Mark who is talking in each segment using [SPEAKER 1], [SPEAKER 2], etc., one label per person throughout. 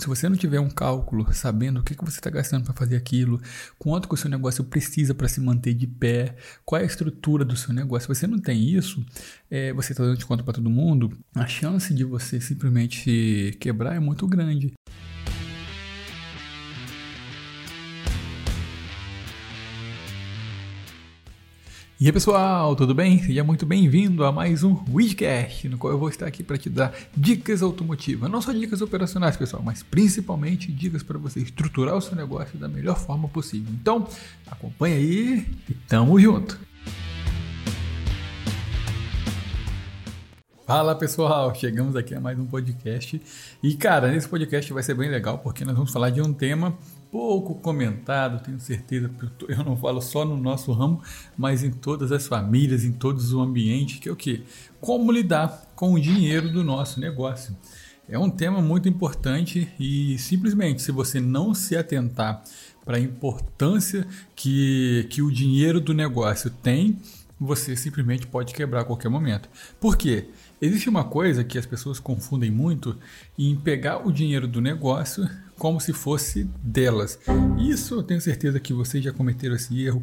[SPEAKER 1] Se você não tiver um cálculo sabendo o que, que você está gastando para fazer aquilo, quanto que o seu negócio precisa para se manter de pé, qual é a estrutura do seu negócio, se você não tem isso, é, você está dando de conta para todo mundo, a chance de você simplesmente quebrar é muito grande. E aí pessoal, tudo bem? Seja muito bem-vindo a mais um Widcast, no qual eu vou estar aqui para te dar dicas automotivas. Não só dicas operacionais, pessoal, mas principalmente dicas para você estruturar o seu negócio da melhor forma possível. Então, acompanha aí e tamo junto! Fala pessoal, chegamos aqui a mais um podcast. E cara, nesse podcast vai ser bem legal porque nós vamos falar de um tema pouco comentado, tenho certeza, eu não falo só no nosso ramo, mas em todas as famílias, em todos os ambientes, que é o que? Como lidar com o dinheiro do nosso negócio. É um tema muito importante e simplesmente se você não se atentar para a importância que, que o dinheiro do negócio tem, você simplesmente pode quebrar a qualquer momento. Por quê? Existe uma coisa que as pessoas confundem muito em pegar o dinheiro do negócio como se fosse delas. Isso eu tenho certeza que vocês já cometeram esse erro.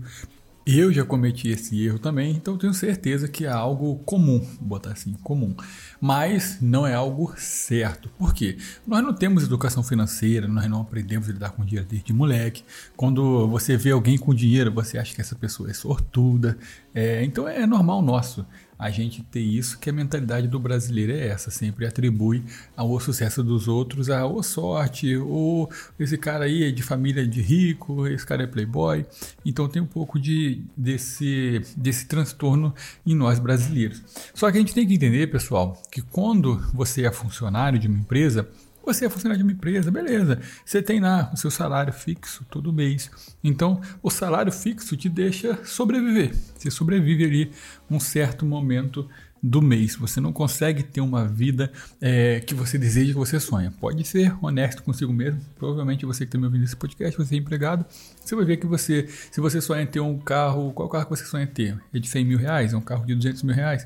[SPEAKER 1] Eu já cometi esse erro também, então tenho certeza que é algo comum, vou botar assim, comum. Mas não é algo certo. Por quê? Nós não temos educação financeira, nós não aprendemos a lidar com dinheiro desde moleque. Quando você vê alguém com dinheiro, você acha que essa pessoa é sortuda. É, então é normal nosso a gente ter isso, que a mentalidade do brasileiro é essa, sempre atribui ao sucesso dos outros a ou sorte, ou esse cara aí é de família de rico, esse cara é playboy. Então tem um pouco de desse, desse transtorno em nós brasileiros. Só que a gente tem que entender, pessoal, que quando você é funcionário de uma empresa, você é funcionário de uma empresa, beleza. Você tem lá o seu salário fixo todo mês. Então, o salário fixo te deixa sobreviver. Você sobrevive ali um certo momento do mês. Você não consegue ter uma vida é, que você deseja, que você sonha. Pode ser honesto consigo mesmo. Provavelmente você que está me ouvindo nesse podcast, você é empregado. Você vai ver que você, se você sonha em ter um carro, qual carro que você sonha em ter? É de 100 mil reais? É um carro de 200 mil reais?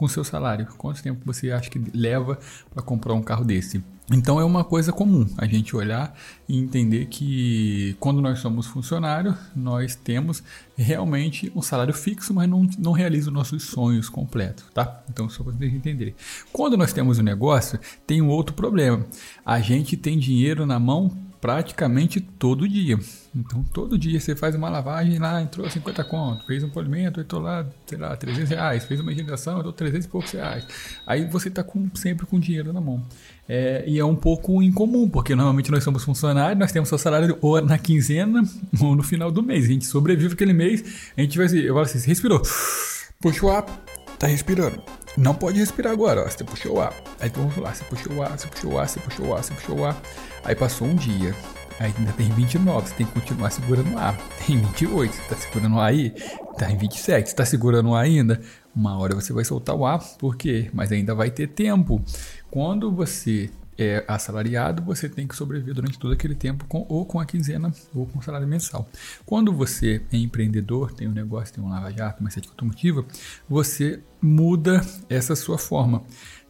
[SPEAKER 1] Com o seu salário. Quanto tempo você acha que leva para comprar um carro desse? Então é uma coisa comum a gente olhar e entender que quando nós somos funcionários, nós temos realmente um salário fixo, mas não, não realiza os nossos sonhos completos, tá? Então só para vocês entenderem. Quando nós temos um negócio, tem um outro problema. A gente tem dinheiro na mão praticamente todo dia. Então, todo dia você faz uma lavagem lá, entrou 50 conto, fez um polimento, entrou lá, sei lá, 300 reais, fez uma higienização, entrou 300 e poucos reais. Aí você está com, sempre com dinheiro na mão. É, e é um pouco incomum, porque normalmente nós somos funcionários, nós temos seu salário ou na quinzena ou no final do mês. A gente sobrevive aquele mês, a gente vai assim, eu falo assim, respirou, puxou o ar, tá respirando. Não pode respirar agora, ó, você puxou o ar. Aí então, vamos lá, você puxou o ar, você puxou o ar, você puxou o ar, você puxou o ar. Aí passou um dia, aí ainda tem 29, você tem que continuar segurando o ar. Tem 28, você tá segurando o ar aí? Tá em 27, você tá segurando o ar ainda? Uma hora você vai soltar o ar, por quê? Mas ainda vai ter tempo. Quando você é assalariado, você tem que sobreviver durante todo aquele tempo com, ou com a quinzena ou com o salário mensal. Quando você é empreendedor, tem um negócio, tem um lava-jato, uma sede automotiva, você muda essa sua forma.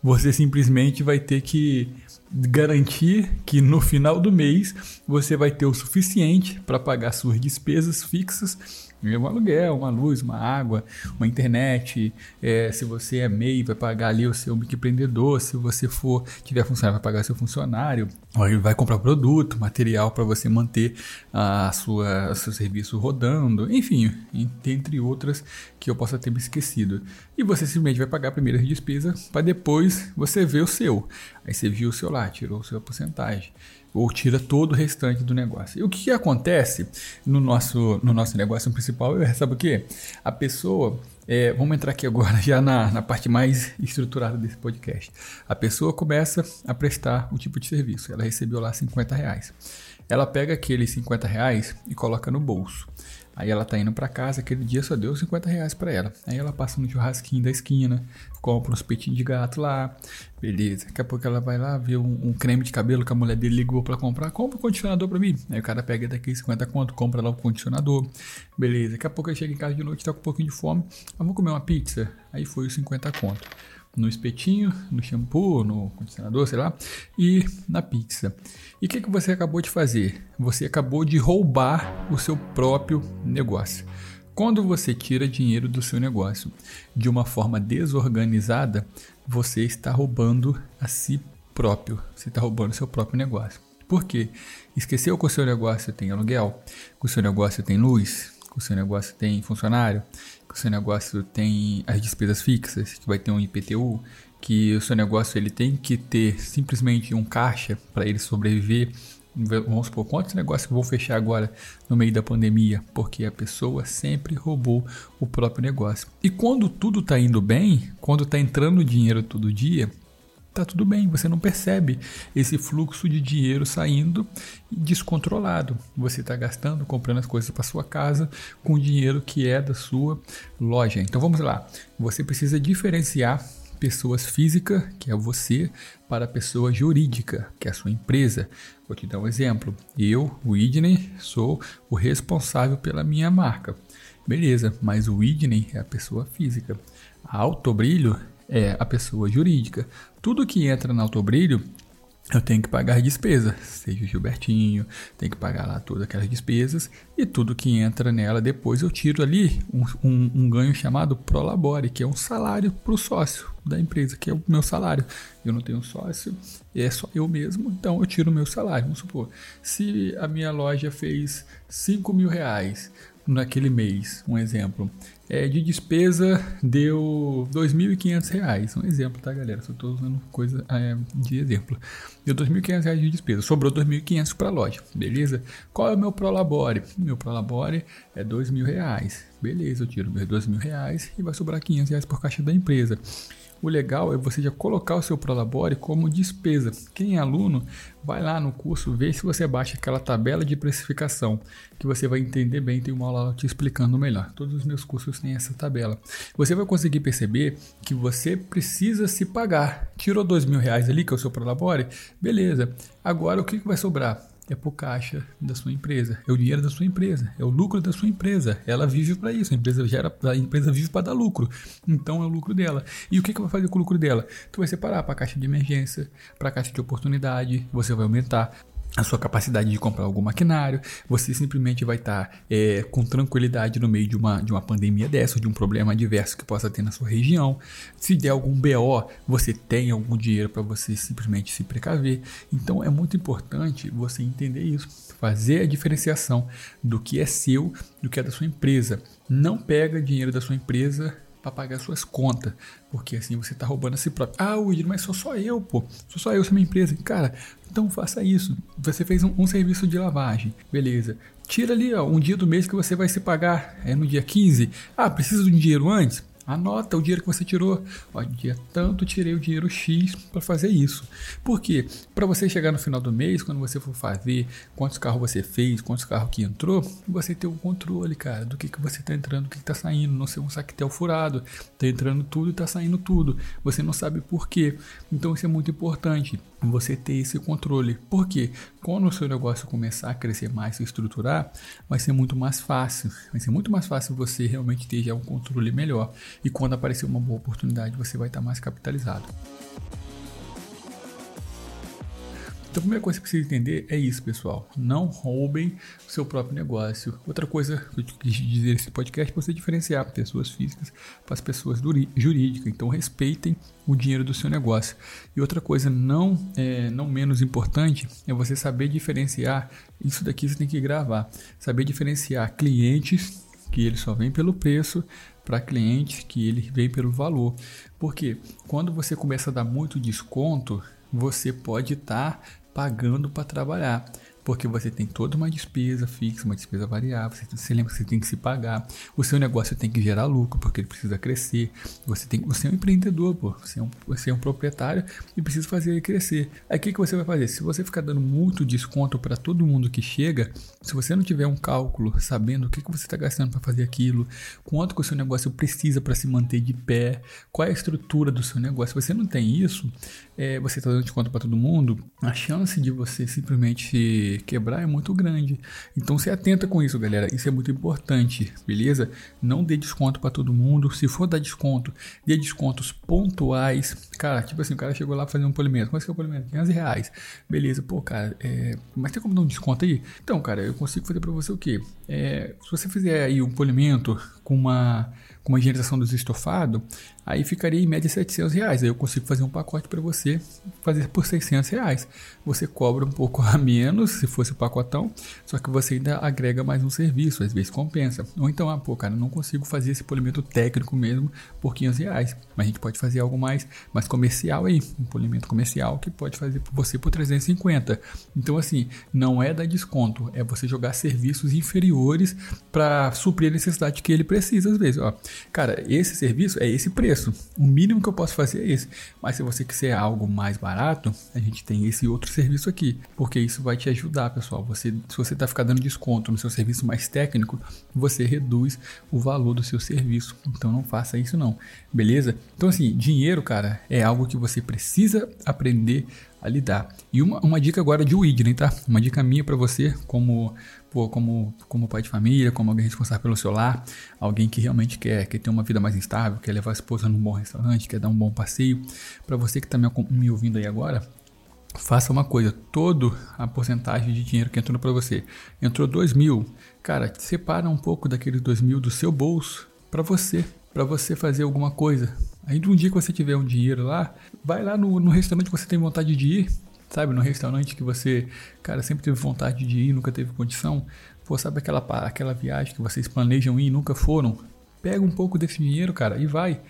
[SPEAKER 1] Você simplesmente vai ter que garantir que no final do mês você vai ter o suficiente para pagar suas despesas fixas um aluguel, uma luz, uma água, uma internet. É, se você é MEI, vai pagar ali o seu microempreendedor. Se você for tiver funcionário, vai pagar seu funcionário. Ele vai comprar produto, material para você manter a sua seu serviço rodando. Enfim, entre outras que eu possa ter me esquecido. E você simplesmente vai pagar a primeira despesa para depois você ver o seu. Aí você viu o seu lá, tirou a sua porcentagem ou tira todo o restante do negócio. E o que, acontece no nosso, no nosso negócio principal? Sabe o que? A pessoa, é, vamos entrar aqui agora já na, na parte mais estruturada desse podcast. A pessoa começa a prestar o tipo de serviço. Ela recebeu lá 50 reais. Ela pega aqueles 50 reais e coloca no bolso. Aí ela tá indo para casa, aquele dia só deu 50 reais para ela. Aí ela passa no churrasquinho da esquina, compra uns peitinhos de gato lá, beleza. Daqui a pouco ela vai lá ver um, um creme de cabelo que a mulher dele ligou para comprar, compra um condicionador para mim. Aí o cara pega daqui 50 conto, compra lá o condicionador, beleza. Daqui a pouco ele chega em casa de noite, tá com um pouquinho de fome, vamos comer uma pizza. Aí foi os 50 conto. No espetinho, no shampoo, no condicionador, sei lá, e na pizza. E o que, que você acabou de fazer? Você acabou de roubar o seu próprio negócio. Quando você tira dinheiro do seu negócio de uma forma desorganizada, você está roubando a si próprio. Você está roubando o seu próprio negócio. Por quê? Esqueceu que o seu negócio tem aluguel, que o seu negócio tem luz, que o seu negócio tem funcionário, que o seu negócio tem as despesas fixas, que vai ter um IPTU, que o seu negócio ele tem que ter simplesmente um caixa para ele sobreviver. Vamos supor, quantos negócios vão fechar agora no meio da pandemia? Porque a pessoa sempre roubou o próprio negócio. E quando tudo está indo bem, quando está entrando dinheiro todo dia, tá tudo bem, você não percebe esse fluxo de dinheiro saindo descontrolado. Você está gastando, comprando as coisas para sua casa com dinheiro que é da sua loja. Então vamos lá, você precisa diferenciar pessoas físicas, que é você, para pessoa jurídica, que é a sua empresa. Vou te dar um exemplo. Eu, o Idney, sou o responsável pela minha marca. Beleza, mas o Idney é a pessoa física. A Autobrilho é a pessoa jurídica. Tudo que entra na Autobrilho eu tenho que pagar despesa, seja o Gilbertinho, tem que pagar lá todas aquelas despesas e tudo que entra nela depois eu tiro ali um, um, um ganho chamado Prolabore, que é um salário para o sócio da empresa, que é o meu salário. Eu não tenho sócio, é só eu mesmo, então eu tiro o meu salário. Vamos supor, se a minha loja fez 5 mil reais, naquele mês, um exemplo. É, de despesa deu R$ 2.500, um exemplo, tá galera? Só estou usando coisa é, de exemplo. Deu R$ 2.500 de despesa, sobrou R$ 2.500 para a loja, beleza? Qual é o meu Prolabore? Meu Prolabore é R$ 2.000, beleza, eu tiro R$ 2.000 e vai sobrar 500 reais por caixa da empresa. O legal é você já colocar o seu Prolabore como despesa. Quem é aluno, vai lá no curso, vê se você baixa aquela tabela de precificação, que você vai entender bem, tem uma aula te explicando melhor. Todos os meus cursos têm essa tabela. Você vai conseguir perceber que você precisa se pagar. Tirou dois mil reais ali, que é o seu Prolabore, beleza. Agora o que vai sobrar? É por caixa da sua empresa, é o dinheiro da sua empresa, é o lucro da sua empresa. Ela vive para isso, a empresa gera, a empresa vive para dar lucro. Então é o lucro dela. E o que, que vai fazer com o lucro dela? Tu vai separar para a caixa de emergência, para a caixa de oportunidade, você vai aumentar a sua capacidade de comprar algum maquinário, você simplesmente vai estar tá, é, com tranquilidade no meio de uma, de uma pandemia dessa, de um problema adverso que possa ter na sua região. Se der algum BO, você tem algum dinheiro para você simplesmente se precaver. Então é muito importante você entender isso, fazer a diferenciação do que é seu, do que é da sua empresa. Não pega dinheiro da sua empresa para pagar suas contas, porque assim você está roubando a si próprio. Ah, William, mas sou só eu, pô, sou só eu, sou minha empresa. Cara, então faça isso. Você fez um, um serviço de lavagem, beleza. Tira ali ó, um dia do mês que você vai se pagar, é no dia 15. Ah, precisa de um dinheiro antes? Anota o dinheiro que você tirou. Ó, dia tanto tirei o dinheiro X para fazer isso. Por quê? Para você chegar no final do mês, quando você for fazer quantos carros você fez, quantos carros que entrou, você ter o um controle, cara, do que, que você está entrando, do que está saindo. Não ser um saquetel furado. Está entrando tudo e está saindo tudo. Você não sabe por quê. Então isso é muito importante. Você ter esse controle. Por quê? Quando o seu negócio começar a crescer mais, se estruturar, vai ser muito mais fácil. Vai ser muito mais fácil você realmente ter já um controle melhor e quando aparecer uma boa oportunidade você vai estar mais capitalizado. Então, a primeira coisa que você precisa entender é isso, pessoal. Não roubem o seu próprio negócio. Outra coisa que eu quis dizer nesse podcast é você diferenciar pessoas físicas para as pessoas jurídicas. Então, respeitem o dinheiro do seu negócio. E outra coisa não, é, não menos importante é você saber diferenciar. Isso daqui você tem que gravar. Saber diferenciar clientes que ele só vem pelo preço para clientes que ele vem pelo valor. Porque quando você começa a dar muito desconto, você pode estar tá pagando para trabalhar porque você tem toda uma despesa fixa, uma despesa variável, você, você, lembra que você tem que se pagar, o seu negócio tem que gerar lucro, porque ele precisa crescer, você, tem, você é um empreendedor, pô, você, é um, você é um proprietário e precisa fazer ele crescer. Aí o que, que você vai fazer? Se você ficar dando muito desconto para todo mundo que chega, se você não tiver um cálculo sabendo o que, que você está gastando para fazer aquilo, quanto que o seu negócio precisa para se manter de pé, qual é a estrutura do seu negócio, se você não tem isso, é, você está dando desconto para todo mundo, a chance de você simplesmente quebrar é muito grande. Então se atenta com isso, galera. Isso é muito importante, beleza? Não dê desconto para todo mundo. Se for dar desconto, dê descontos pontuais. Cara, tipo assim, o cara chegou lá fazer um polimento. Quanto é que é o polimento? 500 reais. Beleza, pô, cara, é... mas tem como dar um desconto aí? Então, cara, eu consigo fazer para você o quê? É... Se você fizer aí um polimento com uma com uma higienização dos estofados, aí ficaria em média 700 reais. Aí eu consigo fazer um pacote para você fazer por 600 reais. Você cobra um pouco a menos se fosse o pacotão, só que você ainda agrega mais um serviço, às vezes compensa. Ou então, ah, pô, cara, não consigo fazer esse polimento técnico mesmo por 500 reais, mas a gente pode fazer algo mais, mais comercial aí, um polimento comercial que pode fazer por você por 350. Então, assim, não é dar desconto, é você jogar serviços inferiores para suprir a necessidade que ele precisa às vezes. Ó, cara, esse serviço é esse preço, o mínimo que eu posso fazer é esse. Mas se você quiser algo mais barato, a gente tem esse outro serviço aqui, porque isso vai te ajudar, pessoal. Você, se você está ficando dando desconto no seu serviço mais técnico, você reduz o valor do seu serviço. Então não faça isso não, beleza? Então assim, dinheiro, cara, é algo que você precisa aprender a lidar. E uma, uma dica agora de Widney, tá? Uma dica minha para você, como, pô, como, como pai de família, como alguém responsável pelo seu lar, alguém que realmente quer, quer ter uma vida mais instável, quer levar a esposa num bom restaurante, quer dar um bom passeio. Para você que está me, me ouvindo aí agora, faça uma coisa, toda a porcentagem de dinheiro que entrou para você, entrou dois mil, cara, separa um pouco daqueles dois mil do seu bolso para você, para você fazer alguma coisa. Aí um dia que você tiver um dinheiro lá, vai lá no, no restaurante que você tem vontade de ir, sabe, no restaurante que você, cara, sempre teve vontade de ir, nunca teve condição, pô, sabe aquela, aquela viagem que vocês planejam ir e nunca foram? Pega um pouco desse dinheiro, cara, e vai.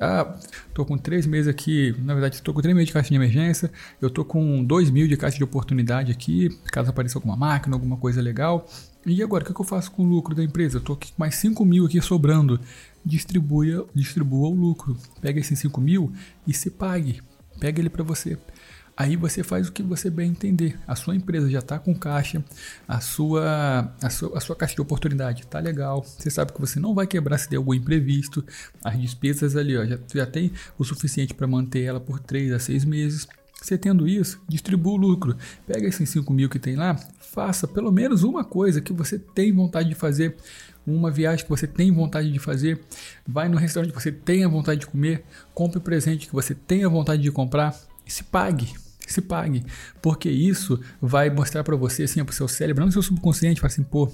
[SPEAKER 1] Ah, tô com três meses aqui, na verdade estou com três meses de caixa de emergência, eu tô com dois mil de caixa de oportunidade aqui, caso apareça alguma máquina, alguma coisa legal. E agora, o que, eu faço com o lucro da empresa? Eu tô com mais 5 mil aqui sobrando. Distribua, distribua o lucro. Pega esses 5 mil e se pague. Pega ele para você. Aí você faz o que você bem entender. A sua empresa já está com caixa, a sua, a sua, a sua caixa de oportunidade está legal. Você sabe que você não vai quebrar se der algum imprevisto. As despesas ali ó, já, já tem o suficiente para manter ela por 3 a 6 meses. Você tendo isso, distribua o lucro. Pega esses 5 mil que tem lá, faça pelo menos uma coisa que você tem vontade de fazer uma viagem que você tem vontade de fazer, vai no restaurante que você tenha vontade de comer, compre presente que você tenha vontade de comprar e se pague se pague, porque isso vai mostrar para você, assim, para o seu cérebro, não seu subconsciente, fala assim, pô,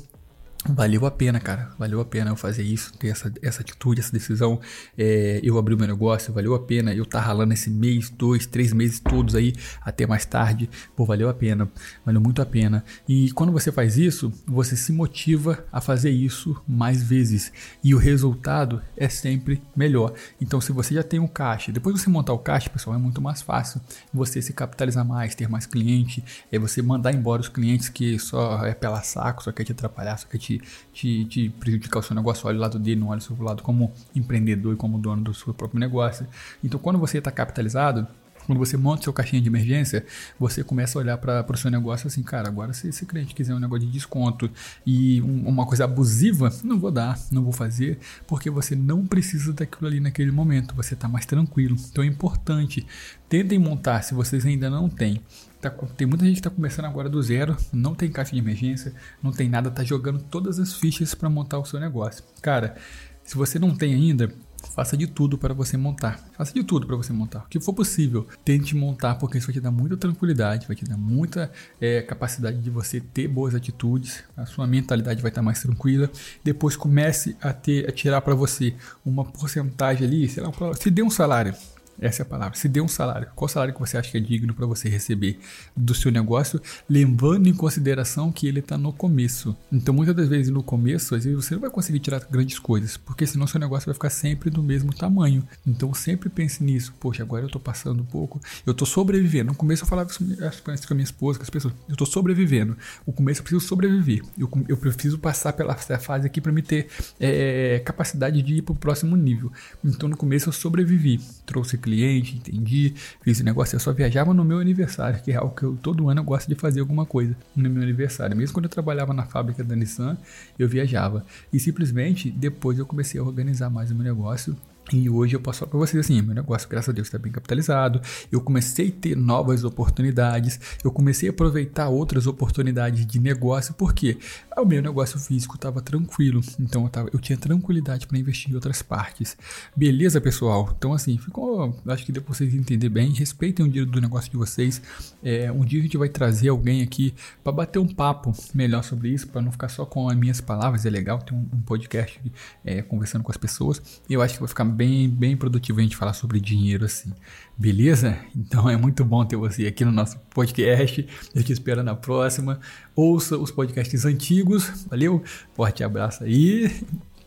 [SPEAKER 1] Valeu a pena, cara. Valeu a pena eu fazer isso, ter essa, essa atitude, essa decisão. É, eu abrir o meu negócio, valeu a pena. Eu estar tá ralando esse mês, dois, três meses todos aí, até mais tarde. Pô, valeu a pena. Valeu muito a pena. E quando você faz isso, você se motiva a fazer isso mais vezes. E o resultado é sempre melhor. Então, se você já tem um caixa, depois de você montar o caixa, pessoal, é muito mais fácil você se capitalizar mais, ter mais cliente, é você mandar embora os clientes que só é pela saco, só quer te atrapalhar, só quer te te, te, te prejudicar o seu negócio, olha o lado dele, não olha o seu lado como empreendedor e como dono do seu próprio negócio. Então, quando você está capitalizado, quando você monta seu caixinha de emergência, você começa a olhar para o seu negócio assim, cara, agora se esse cliente quiser um negócio de desconto e um, uma coisa abusiva, não vou dar, não vou fazer, porque você não precisa daquilo ali naquele momento, você está mais tranquilo. Então é importante, tentem montar, se vocês ainda não têm, Tá, tem muita gente que está começando agora do zero, não tem caixa de emergência, não tem nada, tá jogando todas as fichas para montar o seu negócio. Cara, se você não tem ainda, faça de tudo para você montar. Faça de tudo para você montar. O que for possível, tente montar, porque isso vai te dar muita tranquilidade, vai te dar muita é, capacidade de você ter boas atitudes, a sua mentalidade vai estar mais tranquila. Depois comece a ter, a tirar para você uma porcentagem ali, sei lá, se dê um salário, essa é a palavra. Se dê um salário. Qual salário que você acha que é digno para você receber do seu negócio, levando em consideração que ele está no começo. Então, muitas das vezes no começo, às vezes você não vai conseguir tirar grandes coisas, porque senão seu negócio vai ficar sempre do mesmo tamanho. Então, sempre pense nisso. Poxa, agora eu estou passando um pouco, eu estou sobrevivendo. No começo eu falava isso com a minha esposa, com as pessoas, eu estou sobrevivendo. No começo eu preciso sobreviver. Eu, eu preciso passar pela fase aqui para me ter é, capacidade de ir para o próximo nível. Então, no começo eu sobrevivi. Trouxe clientes cliente, entendi, fiz o negócio. Eu só viajava no meu aniversário, que é algo que eu, todo ano eu gosto de fazer alguma coisa no meu aniversário. Mesmo quando eu trabalhava na fábrica da Nissan, eu viajava. E simplesmente depois eu comecei a organizar mais o meu negócio E hoje eu posso falar para vocês assim, meu negócio, graças a Deus, está bem capitalizado. Eu comecei a ter novas oportunidades, eu comecei a aproveitar outras oportunidades de negócio, porque o meu negócio físico estava tranquilo, então eu, tava, eu tinha tranquilidade para investir em outras partes. Beleza, pessoal? Então assim, ficou, acho que deu para vocês entenderem bem. Respeitem o dia do negócio de vocês. É, um dia a gente vai trazer alguém aqui para bater um papo melhor sobre isso, para não ficar só com as minhas palavras. É legal ter um, um podcast é, conversando com as pessoas. Eu acho que vai ficar bem, bem produtivo a gente falar sobre dinheiro assim. Beleza? Então é muito bom ter você aqui no nosso podcast. Eu te espero na próxima. Ouça os podcasts antigos. Valeu? Forte abraço aí.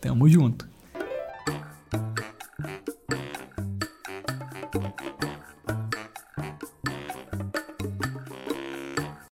[SPEAKER 1] Tamo junto.